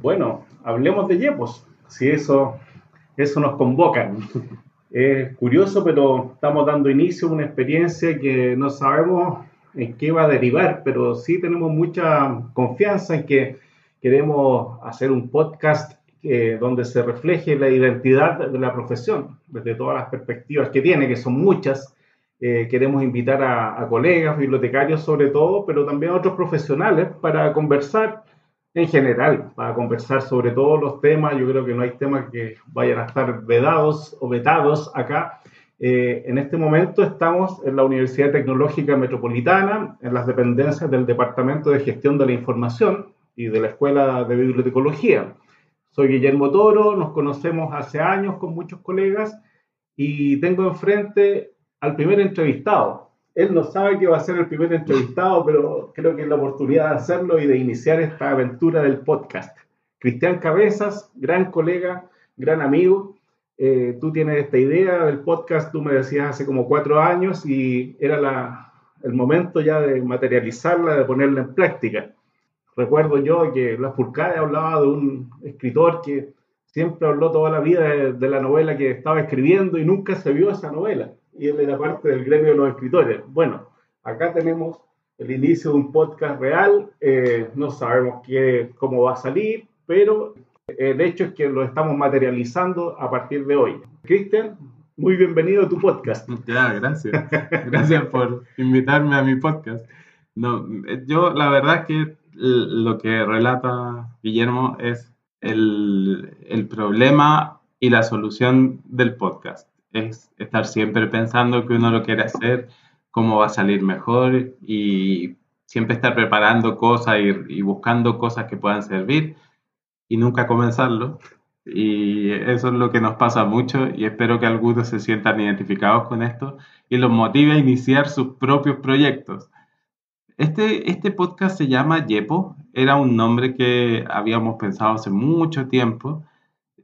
Bueno, hablemos de Yepos, si eso, eso nos convoca. Es curioso, pero estamos dando inicio a una experiencia que no sabemos en qué va a derivar, pero sí tenemos mucha confianza en que queremos hacer un podcast donde se refleje la identidad de la profesión, desde todas las perspectivas que tiene, que son muchas. Eh, queremos invitar a, a, colegas, bibliotecarios sobre todo, pero también a otros profesionales para conversar en general, para conversar sobre todos los temas. Yo creo que no hay temas que vayan a estar vedados o vetados acá. Eh, en este momento estamos en la Universidad Tecnológica Metropolitana, en las dependencias del Departamento de Gestión de la Información y de la Escuela de Bibliotecología. Soy Guillermo Toro, nos conocemos hace años con muchos colegas y tengo enfrente al primer entrevistado. Él no sabe que va a ser el primer entrevistado, pero creo que es la oportunidad de hacerlo y de iniciar esta aventura del podcast. Cristian Cabezas, gran colega, gran amigo, eh, tú tienes esta idea del podcast, tú me decías hace como cuatro años y era el momento ya de materializarla, de ponerla en práctica. Recuerdo yo que La Furcade hablaba de un escritor que siempre habló toda la vida de, la novela que estaba escribiendo y nunca se vio esa novela. Y él era parte del gremio de los escritores. Bueno, acá tenemos el inicio de un podcast real. Eh, no sabemos qué, cómo va a salir, pero el hecho es que lo estamos materializando a partir de hoy. Cristian, muy bienvenido a tu podcast. Ya, gracias. Gracias por invitarme a mi podcast. No, yo la verdad es que lo que relata Guillermo es el, el problema y la solución del podcast. Es estar siempre pensando que uno lo quiere hacer, cómo va a salir mejor y siempre estar preparando cosas y, y buscando cosas que puedan servir y nunca comenzarlo. Y eso es lo que nos pasa mucho y espero que algunos se sientan identificados con esto y los motive a iniciar sus propios proyectos. Este, este podcast se llama Yepo, era un nombre que habíamos pensado hace mucho tiempo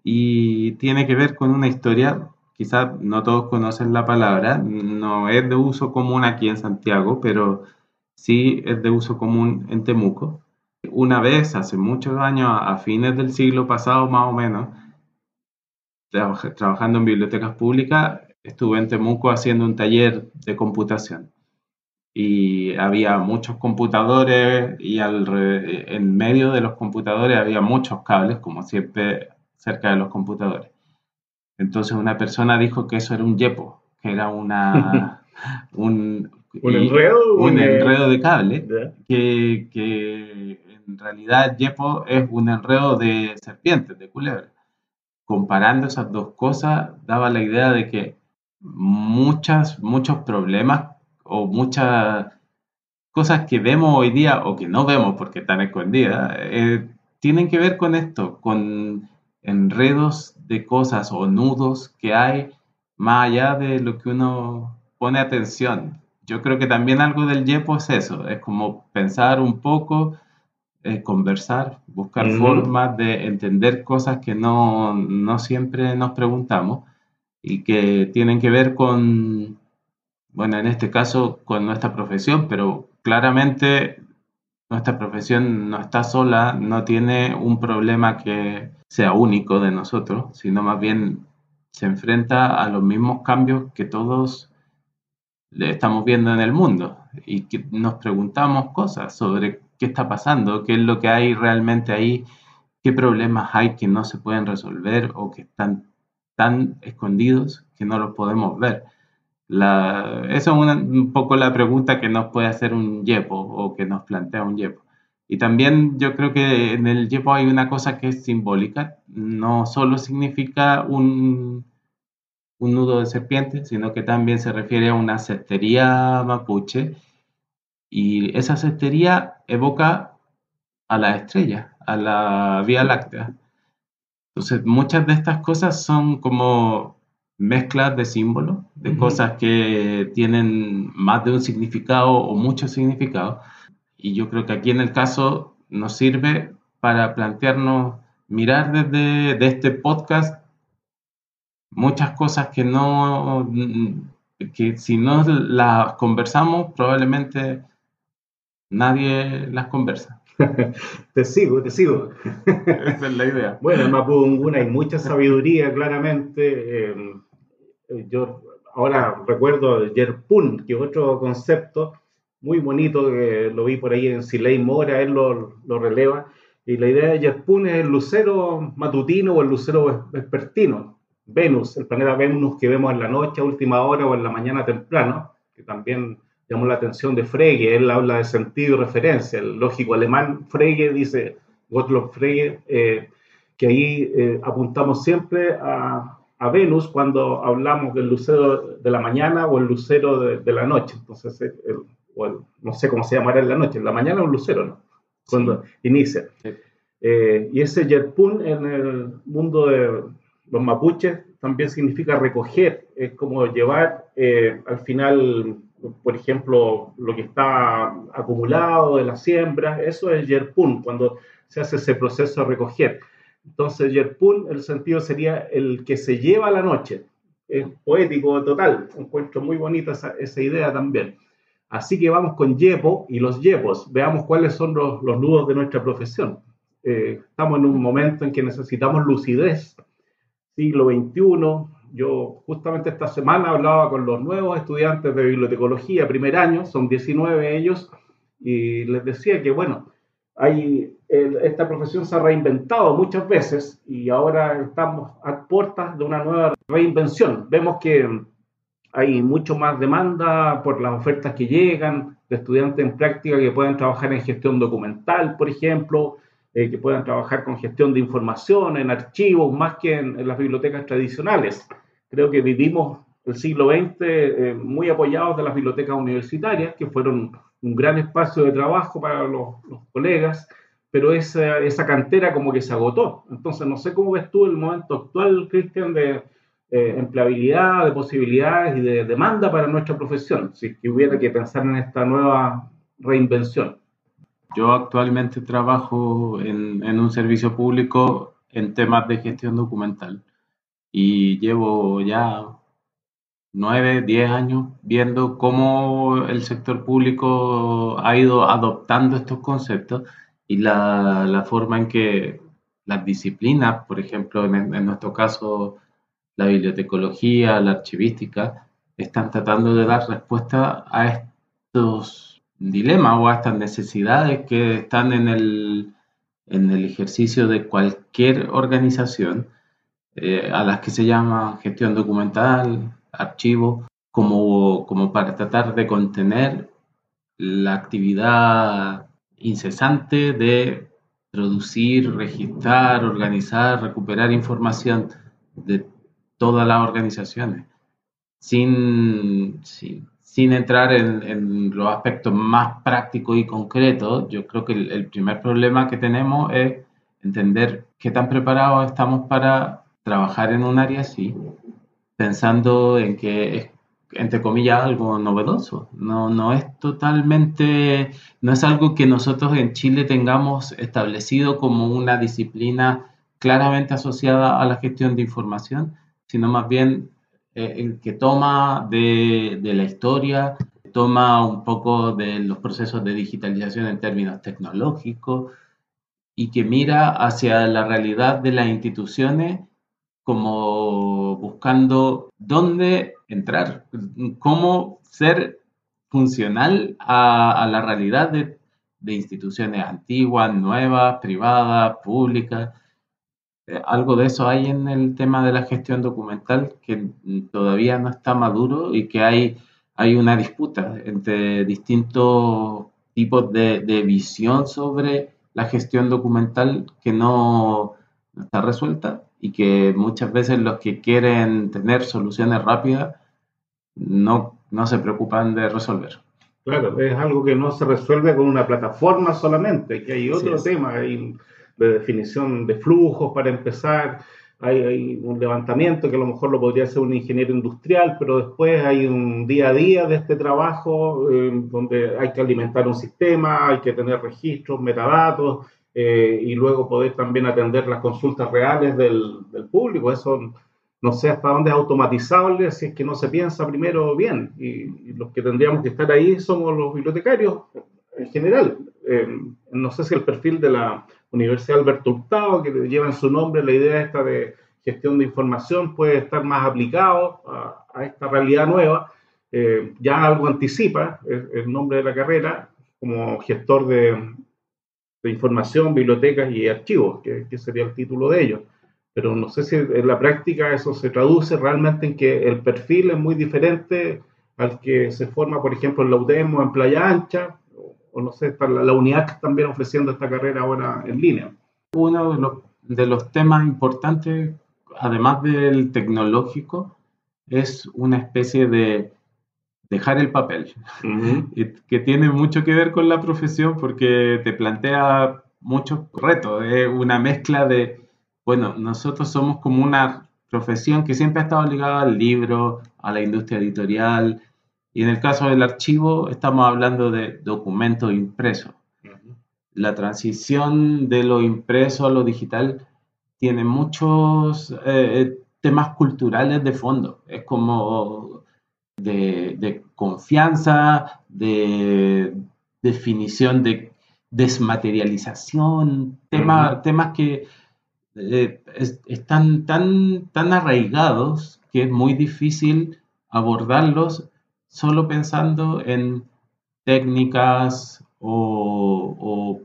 y tiene que ver con una historia, quizás no todos conocen la palabra, no es de uso común aquí en Santiago, pero sí es de uso común en Temuco. Una vez, hace muchos años, a fines del siglo pasado más o menos, trabajando en bibliotecas públicas, estuve en Temuco haciendo un taller de computación. Y había muchos computadores y en medio de los computadores había muchos cables, como siempre, cerca de los computadores. Entonces una persona dijo que eso era un yepo, que era una, un, ¿Un enredo? Un enredo de cable que, que, en realidad Yepo es un enredo de serpientes, de culebras. Comparando esas dos cosas, daba la idea de que muchas, muchos problemas o muchas cosas que vemos hoy día o que no vemos porque están escondidas, eh, tienen que ver con esto, con enredos de cosas o nudos que hay más allá de lo que uno pone atención. Yo creo que también algo del YEPO es eso, es como pensar un poco eh, conversar, buscar formas de entender cosas que no, no, siempre nos preguntamos y que tienen que ver con, bueno, en este caso con nuestra profesión, pero claramente nuestra profesión no está sola, no tiene un problema que sea único de nosotros, sino más bien se enfrenta a los mismos cambios que todos estamos viendo en el mundo y que nos preguntamos cosas sobre qué está pasando, qué es lo que hay realmente ahí, qué problemas hay que no se pueden resolver o que están tan escondidos que no los podemos ver. Esa es un poco la pregunta que nos puede hacer un YEPO o que nos plantea un YEPO. Y también yo creo que en el YEPO hay una cosa que es simbólica, no solo significa un, un nudo de serpiente, sino que también se refiere a una cestería mapuche y esa cestería evoca a la estrella, a la Vía Láctea. Entonces, muchas de estas cosas son como mezclas de símbolos, de cosas que tienen más de un significado o muchos significados. Y yo creo que aquí en el caso nos sirve para plantearnos, mirar desde de este podcast muchas cosas que no, que si no las conversamos, probablemente nadie las conversa. te sigo, te sigo. Esa es la idea. Bueno, en Mapudungún hay mucha sabiduría, claramente. Eh, yo ahora recuerdo Yerpun, que es otro concepto muy bonito que lo vi por ahí en Siley Mora, él lo, lo releva. Y la idea de Yerpun es el lucero matutino o el lucero vespertino. Venus, el planeta Venus que vemos en la noche a última hora o en la mañana temprano, que también llamó la atención de Frege, él habla de sentido y referencia, el lógico alemán Frege dice, Gottlob Frege, eh, que ahí eh, apuntamos siempre a, a, Venus cuando hablamos del lucero de la mañana o el lucero de, la noche, entonces, no sé cómo se llamará en la noche, en la mañana un lucero, ¿no? Cuando inicia. Eh, y ese Yerpun en el mundo de los mapuches también significa recoger, es como llevar al final por ejemplo, lo que está acumulado de la siembra, eso es yerpun, cuando se hace ese proceso de recoger. Entonces, yerpun, el sentido sería el que se lleva la noche. Es poético total, encuentro muy bonita esa, idea también. Así que vamos con yepo y los yepos, veamos cuáles son los, los nudos de nuestra profesión. Eh, estamos en un momento en que necesitamos lucidez, siglo XXI, yo justamente esta semana hablaba con los nuevos estudiantes de bibliotecología, primer año, son 19 ellos, y les decía que, bueno, hay, esta profesión se ha reinventado muchas veces y ahora estamos a puertas de una nueva reinvención. Vemos que hay mucho más demanda por las ofertas que llegan de estudiantes en práctica que pueden trabajar en gestión documental, por ejemplo, eh, que puedan trabajar con gestión de información, en archivos, más que en las bibliotecas tradicionales. Creo que vivimos el siglo XX eh, muy apoyados de las bibliotecas universitarias, que fueron un gran espacio de trabajo para los, colegas, pero esa, esa, cantera como que se agotó. Entonces, no sé cómo ves tú el momento actual, Cristian, de eh, empleabilidad, de posibilidades y de demanda para nuestra profesión, si que hubiera que pensar en esta nueva reinvención. Yo actualmente trabajo en, en un servicio público en temas de gestión documental y llevo ya nueve, diez años viendo cómo el sector público ha ido adoptando estos conceptos y la, la forma en que las disciplinas, por ejemplo, en, nuestro caso, la bibliotecología, la archivística, están tratando de dar respuesta a estos dilemas o a estas necesidades que están en el, en el ejercicio de cualquier organización eh, a las que se llama gestión documental, archivo, como, como para tratar de contener la actividad incesante de producir, registrar, organizar, recuperar información de todas las organizaciones, sin, sin, entrar en, los aspectos más prácticos y concretos. Yo creo que el primer problema que tenemos es entender qué tan preparados estamos para trabajar en un área así, pensando en que es, entre comillas, algo novedoso. No, no es totalmente, no es algo que nosotros en Chile tengamos establecido como una disciplina claramente asociada a la gestión de información, sino más bien eh, el que toma de, de la historia, toma un poco de los procesos de digitalización en términos tecnológicos y que mira hacia la realidad de las instituciones como buscando dónde entrar, cómo ser funcional a, la realidad de, instituciones antiguas, nuevas, privadas, públicas. Eh, algo de eso hay en el tema de la gestión documental que todavía no está maduro y que hay, hay una disputa entre distintos tipos de, de visión sobre la gestión documental que no, no está resuelta y que muchas veces los que quieren tener soluciones rápidas no, no se preocupan de resolver. Claro, es algo que no se resuelve con una plataforma solamente, que hay otro tema, hay de definición de flujos para empezar, hay, hay, un levantamiento que a lo mejor lo podría hacer un ingeniero industrial, pero después hay un día a día de este trabajo eh, donde hay que alimentar un sistema, hay que tener registros, metadatos, eh, y luego poder también atender las consultas reales del, del, público. Eso no sé hasta dónde es automatizable si es que no se piensa primero bien. Y, los que tendríamos que estar ahí somos los bibliotecarios, en general. no sé si el perfil de la Universidad Alberto Hurtado, que lleva en su nombre la idea esta de gestión de información, puede estar más aplicado a, esta realidad nueva. Eh, ya algo anticipa el, nombre de la carrera como gestor de, información, bibliotecas y archivos, que, que, sería el título de ello. Pero no sé si en la práctica eso se traduce realmente en que el perfil es muy diferente al que se forma, por ejemplo, en la UDEM o en Playa Ancha, o no sé, está la, unidad también ofreciendo esta carrera ahora en línea. Uno de los, temas importantes, además del tecnológico, es una especie de dejar el papel, que tiene mucho que ver con la profesión porque te plantea muchos retos, es una mezcla de, bueno, nosotros somos como una profesión que siempre ha estado ligada al libro, a la industria editorial, y en el caso del archivo estamos hablando de documentos impresos. La transición de lo impreso a lo digital tiene muchos eh, eh, temas culturales de fondo. Es como de, confianza, de definición de desmaterialización, temas que eh, están tan, tan arraigados que es muy difícil abordarlos solo pensando en técnicas o,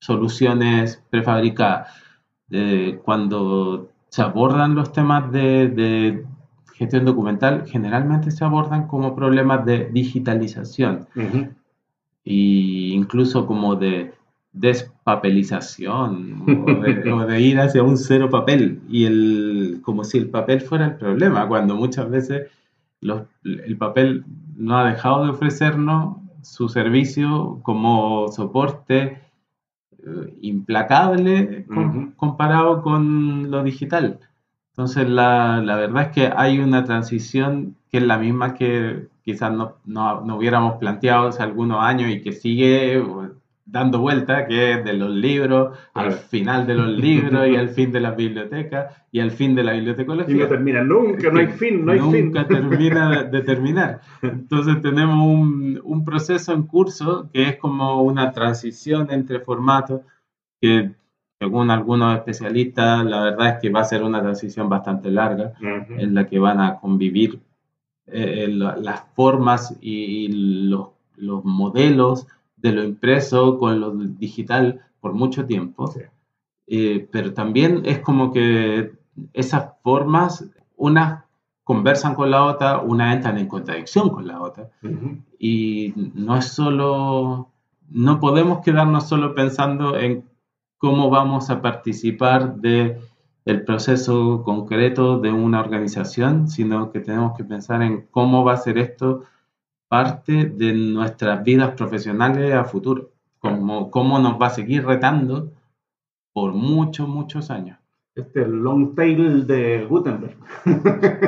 soluciones prefabricadas. cuando se abordan los temas de, gestión documental, generalmente se abordan como problemas de digitalización. E incluso como de despapelización o de, ir hacia un cero papel. Y el como si el papel fuera el problema cuando muchas veces el papel no ha dejado de ofrecernos su servicio como soporte eh, implacable comparado con lo digital. Entonces, la, la, verdad es que hay una transición que es la misma que quizás no, no, no hubiéramos planteado hace algunos años y que sigue dando vuelta, que es de los libros, al final de los libros y al fin de las bibliotecas y al fin de la bibliotecología. Y no termina nunca, no hay fin, no hay nunca fin. Nunca termina de terminar. Entonces tenemos un, un, proceso en curso que es como una transición entre formatos que según algunos especialistas la verdad es que va a ser una transición bastante larga en la que van a convivir eh, las formas y los, los modelos de lo impreso con lo digital por mucho tiempo, eh, pero también es como que esas formas, unas conversan con la otra, unas entran en contradicción con la otra, y no es solo, no podemos quedarnos solo pensando en cómo vamos a participar de el proceso concreto de una organización, sino que tenemos que pensar en cómo va a ser esto parte de nuestras vidas profesionales a futuro, como cómo nos va a seguir retando por muchos, muchos años. Este el long tail de Gutenberg.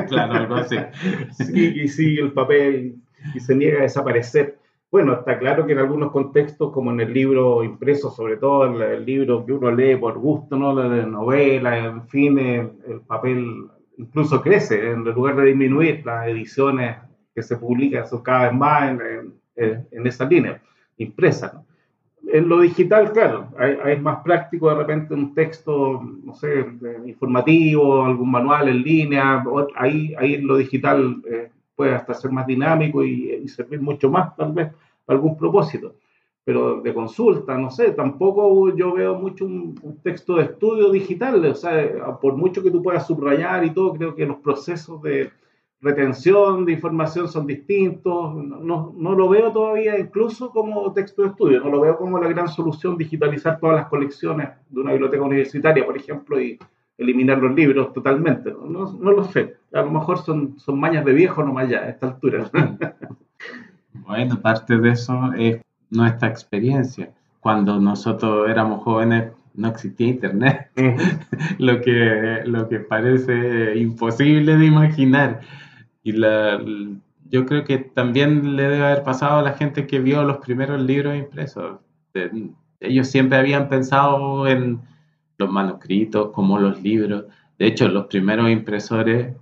claro, algo así. Sí, y sigue el papel y se niega a desaparecer. Bueno, está claro que en algunos contextos, como en el libro impreso, sobre todo el, libro que uno lee por gusto, ¿no? la de novela, en fin, el, el papel incluso crece, en lugar de disminuir las ediciones que se publica eso cada vez más en, en, esa línea, impresa. En lo digital, claro, es más práctico de repente un texto, no sé, informativo, algún manual en línea, ahí, ahí en lo digital eh, puede hasta ser más dinámico y, servir mucho más, tal vez, para algún propósito. Pero de consulta, no sé, tampoco yo veo mucho un, un, texto de estudio digital, o sea, por mucho que tú puedas subrayar y todo, creo que los procesos de, retención de información son distintos. No, no, lo veo todavía incluso como texto de estudio, no lo veo como la gran solución digitalizar todas las colecciones de una biblioteca universitaria, por ejemplo, y eliminar los libros totalmente. No, no lo sé. A lo mejor son, son mañas de viejo nomás ya a esta altura. bueno, parte de eso es nuestra experiencia. Cuando nosotros éramos jóvenes no existía internet, lo, que, lo que parece imposible de imaginar. Y la, yo creo que también le debe haber pasado a la gente que vio los primeros libros impresos. Ellos siempre habían pensado en los manuscritos como los libros. De hecho, los primeros impresores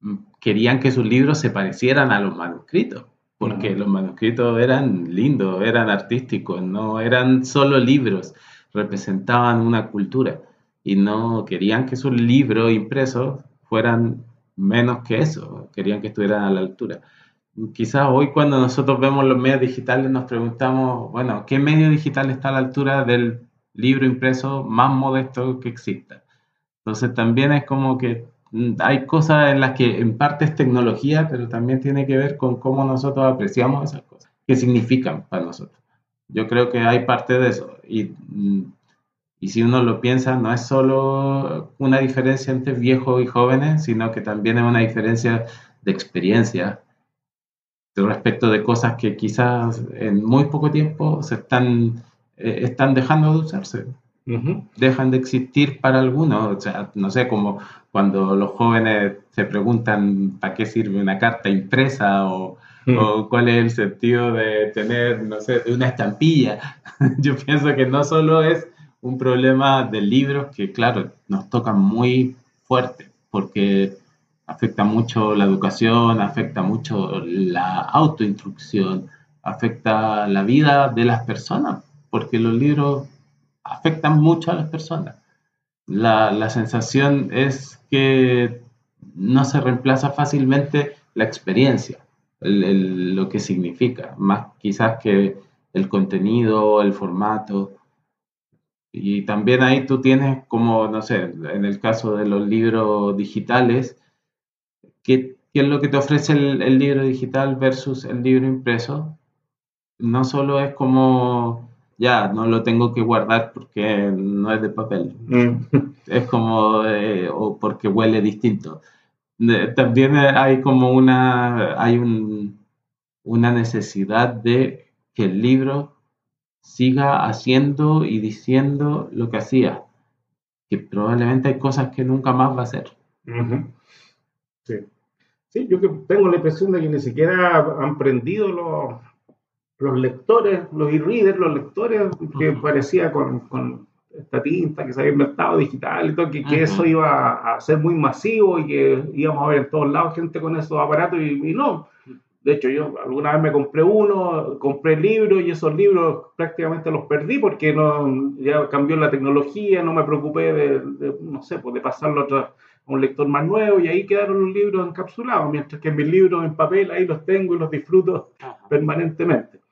mm, querían que sus libros se parecieran a los manuscritos. porque los manuscritos eran lindos, eran artísticos, no eran solo libros, representaban una cultura y no querían que sus libros impresos fueran menos que eso, querían que estuvieran a la altura. Quizás hoy cuando nosotros vemos los medios digitales nos preguntamos, bueno, ¿qué medio digital está a la altura del libro impreso más modesto que exista? Entonces también es como que mm, hay cosas en las que en parte es tecnología, pero también tiene que ver con cómo nosotros apreciamos esas cosas, qué significan para nosotros. Yo creo que hay parte de eso. Y, mm, y si uno lo piensa, no es solo una diferencia entre viejos y jóvenes, sino que también es una diferencia de experiencia respecto de cosas que quizás en muy poco tiempo se están, eh, están dejando de usarse dejan de existir para algunos. O sea, no sé, como cuando los jóvenes se preguntan para qué sirve una carta impresa o, mm. o cuál es el sentido de tener, no sé, una estampilla. Yo pienso que no solo es un problema de libros que, claro, nos tocan muy fuerte porque afecta mucho la educación, afecta mucho la autoinstrucción, afecta la vida de las personas, porque los libros afectan mucho a las personas. La, sensación es que no se reemplaza fácilmente la experiencia, lo que significa, más quizás que el contenido, el formato. Y también ahí tú tienes como, no sé, en el caso de los libros digitales, ¿qué, es lo que te ofrece el, el libro digital versus el libro impreso? No solo es como ya no lo tengo que guardar porque no es de papel. Mm. Es como, eh, o porque huele distinto. También hay como una, hay un, una necesidad de que el libro siga haciendo y diciendo lo que hacía, que probablemente hay cosas que nunca más va a hacer. Sí. Sí, yo que tengo la impresión de que ni siquiera han prendido los los lectores, los e-readers, los lectores, que parecía con, con, esta tinta que se había inventado digital y todo, que, que eso iba a ser muy masivo y que íbamos a ver en todos lados gente con esos aparatos y, no. De hecho, yo alguna vez me compré uno, compré libros y esos libros prácticamente los perdí porque no, ya cambió la tecnología, no me preocupé de, no sé, pues de pasarlo a, a, un lector más nuevo y ahí quedaron los libros encapsulados, mientras que mis libros en papel ahí los tengo y los disfruto permanentemente.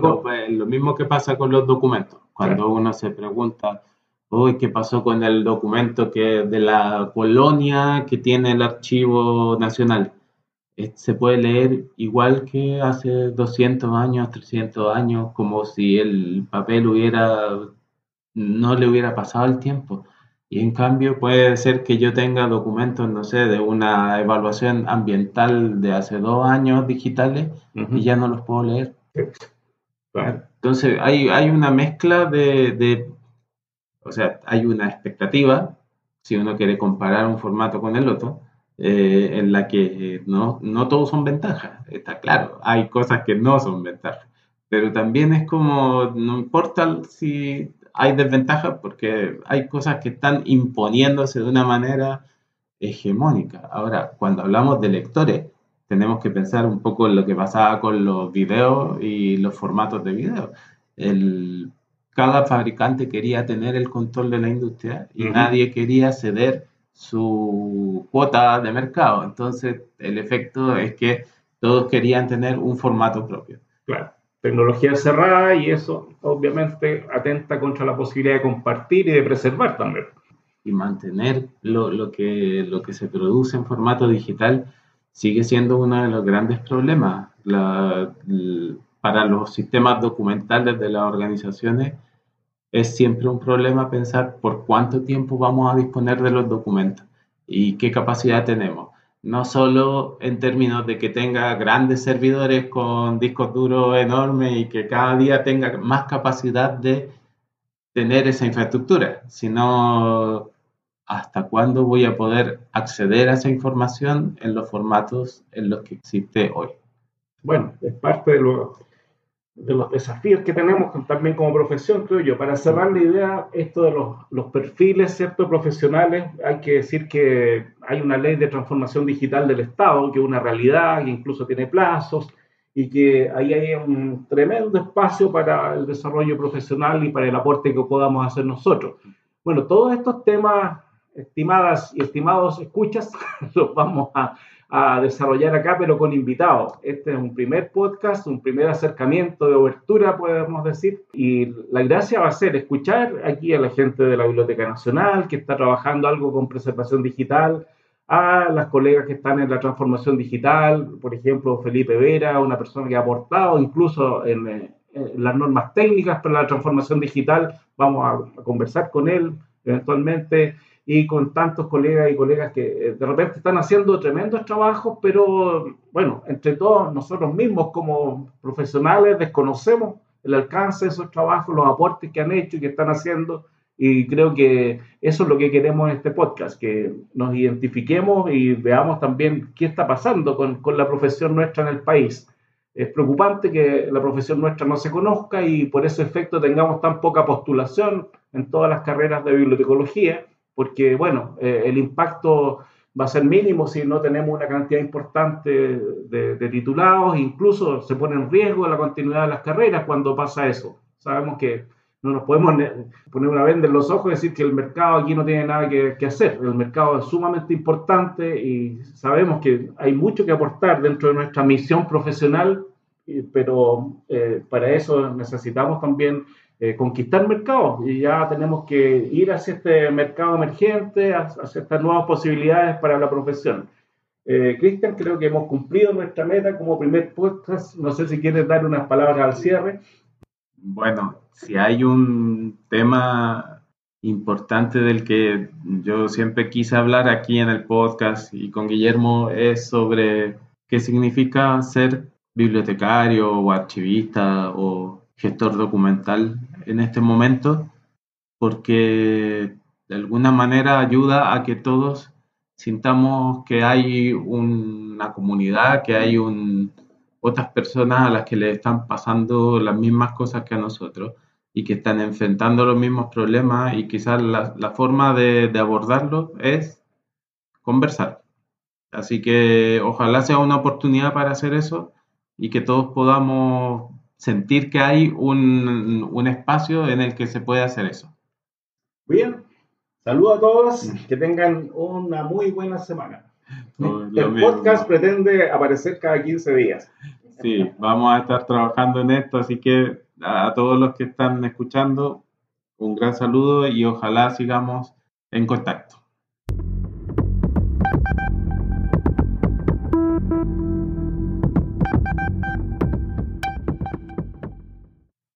Pues, lo mismo que pasa con los documentos. Cuando uno se pregunta, hoy ¿qué pasó con el documento que de la colonia que tiene el archivo nacional? Se puede leer igual que hace 200 años, 300 años, como si el papel hubiera, no le hubiera pasado el tiempo. Y en cambio puede ser que yo tenga documentos, no sé, de una evaluación ambiental de hace dos años digitales y ya no los puedo leer. Entonces hay, hay una mezcla de, o sea, hay una expectativa, si uno quiere comparar un formato con el otro, eh, en la que no, no todos son ventajas, está claro, hay cosas que no son ventajas, pero también es como, no importa si hay desventajas, porque hay cosas que están imponiéndose de una manera hegemónica. Ahora, cuando hablamos de lectores, tenemos que pensar un poco en lo que pasaba con los videos y los formatos de video. El, cada fabricante quería tener el control de la industria y nadie quería ceder su cuota de mercado. Entonces, el efecto es que todos querían tener un formato propio. Claro, tecnología cerrada y eso obviamente atenta contra la posibilidad de compartir y de preservar también. Y mantener lo, lo que, lo que se produce en formato digital sigue siendo uno de los grandes problemas. para los sistemas documentales de las organizaciones es siempre un problema pensar por cuánto tiempo vamos a disponer de los documentos y qué capacidad tenemos. No solo en términos de que tenga grandes servidores con discos duros enormes y que cada día tenga más capacidad de tener esa infraestructura, sino hasta cuándo voy a poder acceder a esa información en los formatos en los que existe hoy. Bueno, es parte de, de los desafíos que tenemos también como profesión, creo yo. Para cerrar la idea, esto de los, los perfiles ciertos profesionales, hay que decir que hay una ley de transformación digital del Estado, que es una realidad, que incluso tiene plazos, y que ahí hay un tremendo espacio para el desarrollo profesional y para el aporte que podamos hacer nosotros. Bueno, todos estos temas, estimadas y estimados escuchas, los vamos a, a desarrollar acá, pero con invitados. Este es un primer podcast, un primer acercamiento de obertura, podemos decir, y la gracia va a ser escuchar aquí a la gente de la Biblioteca Nacional que está trabajando algo con preservación digital, a las colegas que están en la transformación digital, por ejemplo, Felipe Vera, una persona que ha aportado incluso en, las normas técnicas para la transformación digital, vamos a, a conversar con él eventualmente y con tantos colegas y colegas que eh, de repente están haciendo tremendos trabajos, pero bueno, entre todos nosotros mismos como profesionales desconocemos el alcance de esos trabajos, los aportes que han hecho y que están haciendo, y creo que eso es lo que queremos en este podcast, que nos identifiquemos y veamos también qué está pasando con, con la profesión nuestra en el país. Es preocupante que la profesión nuestra no se conozca y por ese efecto tengamos tan poca postulación en todas las carreras de bibliotecología porque, bueno, eh, el impacto va a ser mínimo si no tenemos una cantidad importante de, titulados, incluso se pone en riesgo la continuidad de las carreras cuando pasa eso. Sabemos que no nos podemos poner una venda en los ojos y decir que el mercado aquí no tiene nada que, hacer. El mercado es sumamente importante y sabemos que hay mucho que aportar dentro de nuestra misión profesional, pero eh, para eso necesitamos también eh, conquistar mercados y ya tenemos que ir hacia este mercado emergente, hacia estas nuevas posibilidades para la profesión. Eh, Cristian, creo que hemos cumplido nuestra meta como primer podcast. No sé si quieres dar unas palabras al cierre. Bueno, si hay un tema importante del que yo siempre quise hablar aquí en el podcast y con Guillermo es sobre qué significa ser bibliotecario o archivista o gestor documental en este momento, porque de alguna manera ayuda a que todos sintamos que hay una comunidad, que hay otras personas a las que le están pasando las mismas cosas que a nosotros y que están enfrentando los mismos problemas y quizás la, forma de, de abordarlo es conversar. Así que ojalá sea una oportunidad para hacer eso y que todos podamos sentir que hay un, un, espacio en el que se puede hacer eso. Bien, saludos a todos, que tengan una muy buena semana. el podcast pretende aparecer cada 15 días. Sí, vamos a estar trabajando en esto, así que a todos los que están escuchando, un gran saludo y ojalá sigamos en contacto.